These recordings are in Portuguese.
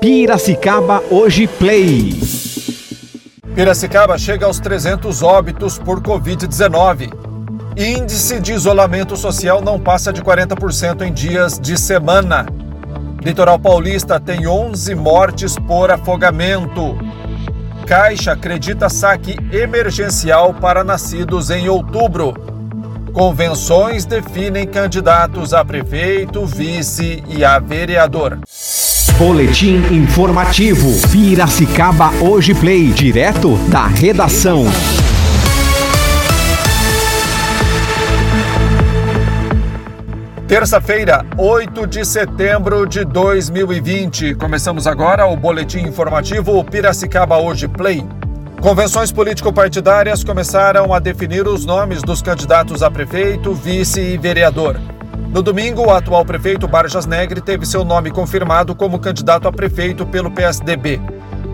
Piracicaba Hoje Play. Piracicaba chega aos 300 óbitos por Covid-19. Índice de isolamento social não passa de 40% em dias de semana. Litoral Paulista tem 11 mortes por afogamento. Caixa acredita saque emergencial para nascidos em outubro. Convenções definem candidatos a prefeito, vice e a vereador. Boletim informativo. Piracicaba Hoje Play. Direto da redação. Terça-feira, 8 de setembro de 2020. Começamos agora o boletim informativo Piracicaba Hoje Play. Convenções político-partidárias começaram a definir os nomes dos candidatos a prefeito, vice e vereador. No domingo, o atual prefeito Barjas Negre teve seu nome confirmado como candidato a prefeito pelo PSDB.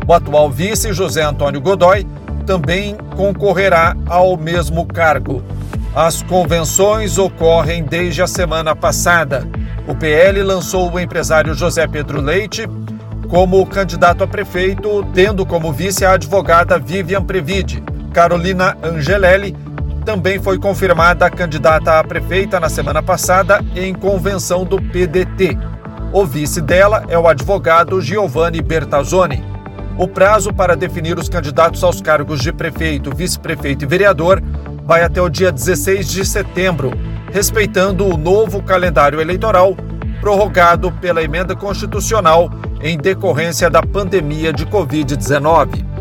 O atual vice, José Antônio Godoy, também concorrerá ao mesmo cargo. As convenções ocorrem desde a semana passada. O PL lançou o empresário José Pedro Leite como candidato a prefeito, tendo como vice a advogada Vivian Previde. Carolina Angelelli também foi confirmada candidata a prefeita na semana passada em convenção do PDT. O vice dela é o advogado Giovanni Bertazzoni. O prazo para definir os candidatos aos cargos de prefeito, vice-prefeito e vereador vai até o dia 16 de setembro, respeitando o novo calendário eleitoral prorrogado pela emenda constitucional em decorrência da pandemia de Covid-19.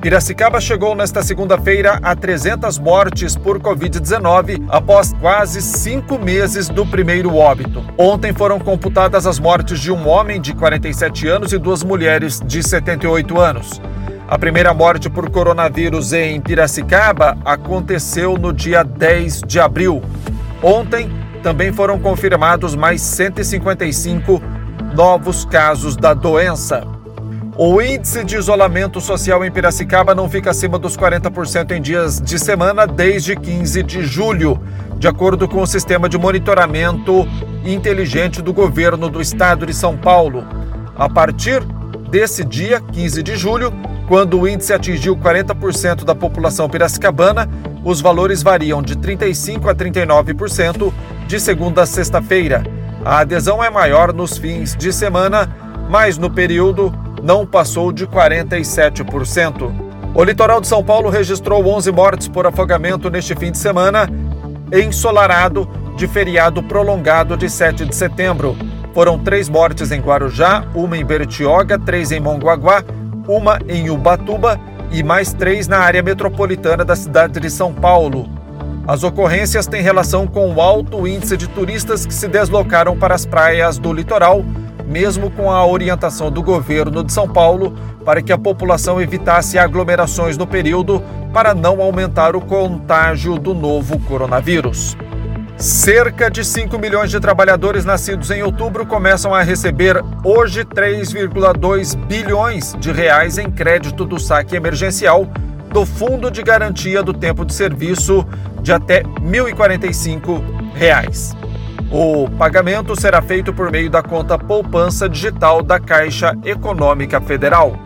Piracicaba chegou nesta segunda-feira a 300 mortes por Covid-19 após quase cinco meses do primeiro óbito. Ontem foram computadas as mortes de um homem de 47 anos e duas mulheres de 78 anos. A primeira morte por coronavírus em Piracicaba aconteceu no dia 10 de abril. Ontem também foram confirmados mais 155 novos casos da doença. O índice de isolamento social em Piracicaba não fica acima dos 40% em dias de semana desde 15 de julho, de acordo com o sistema de monitoramento inteligente do governo do estado de São Paulo. A partir desse dia, 15 de julho, quando o índice atingiu 40% da população piracicabana, os valores variam de 35% a 39% de segunda a sexta-feira. A adesão é maior nos fins de semana, mas no período não passou de 47%. O litoral de São Paulo registrou 11 mortes por afogamento neste fim de semana, ensolarado de feriado prolongado de 7 de setembro. Foram três mortes em Guarujá, uma em Bertioga, três em Mongaguá uma em Ubatuba e mais três na área metropolitana da cidade de São Paulo. As ocorrências têm relação com o alto índice de turistas que se deslocaram para as praias do litoral, mesmo com a orientação do governo de São Paulo para que a população evitasse aglomerações no período para não aumentar o contágio do novo coronavírus. Cerca de 5 milhões de trabalhadores nascidos em outubro começam a receber hoje 3,2 bilhões de reais em crédito do saque emergencial do Fundo de Garantia do Tempo de Serviço de até 1.045 reais. O pagamento será feito por meio da conta poupança digital da Caixa Econômica Federal.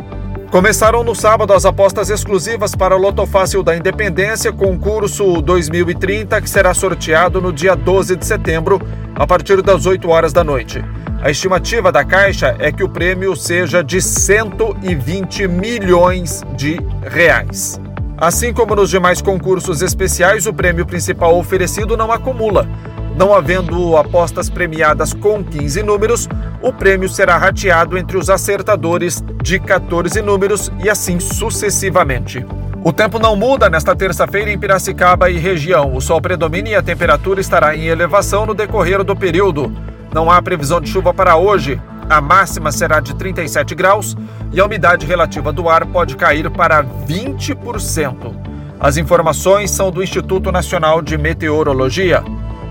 Começaram no sábado as apostas exclusivas para o Loto Fácil da Independência, concurso 2030, que será sorteado no dia 12 de setembro, a partir das 8 horas da noite. A estimativa da Caixa é que o prêmio seja de 120 milhões de reais. Assim como nos demais concursos especiais, o prêmio principal oferecido não acumula. Não havendo apostas premiadas com 15 números, o prêmio será rateado entre os acertadores de 14 números e assim sucessivamente. O tempo não muda nesta terça-feira em Piracicaba e região. O sol predomina e a temperatura estará em elevação no decorrer do período. Não há previsão de chuva para hoje. A máxima será de 37 graus e a umidade relativa do ar pode cair para 20%. As informações são do Instituto Nacional de Meteorologia.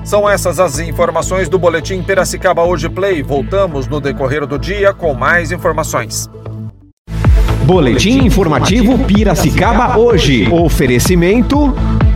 São essas as informações do Boletim Piracicaba Hoje Play. Voltamos no decorrer do dia com mais informações. Boletim informativo Piracicaba Hoje. Oferecimento.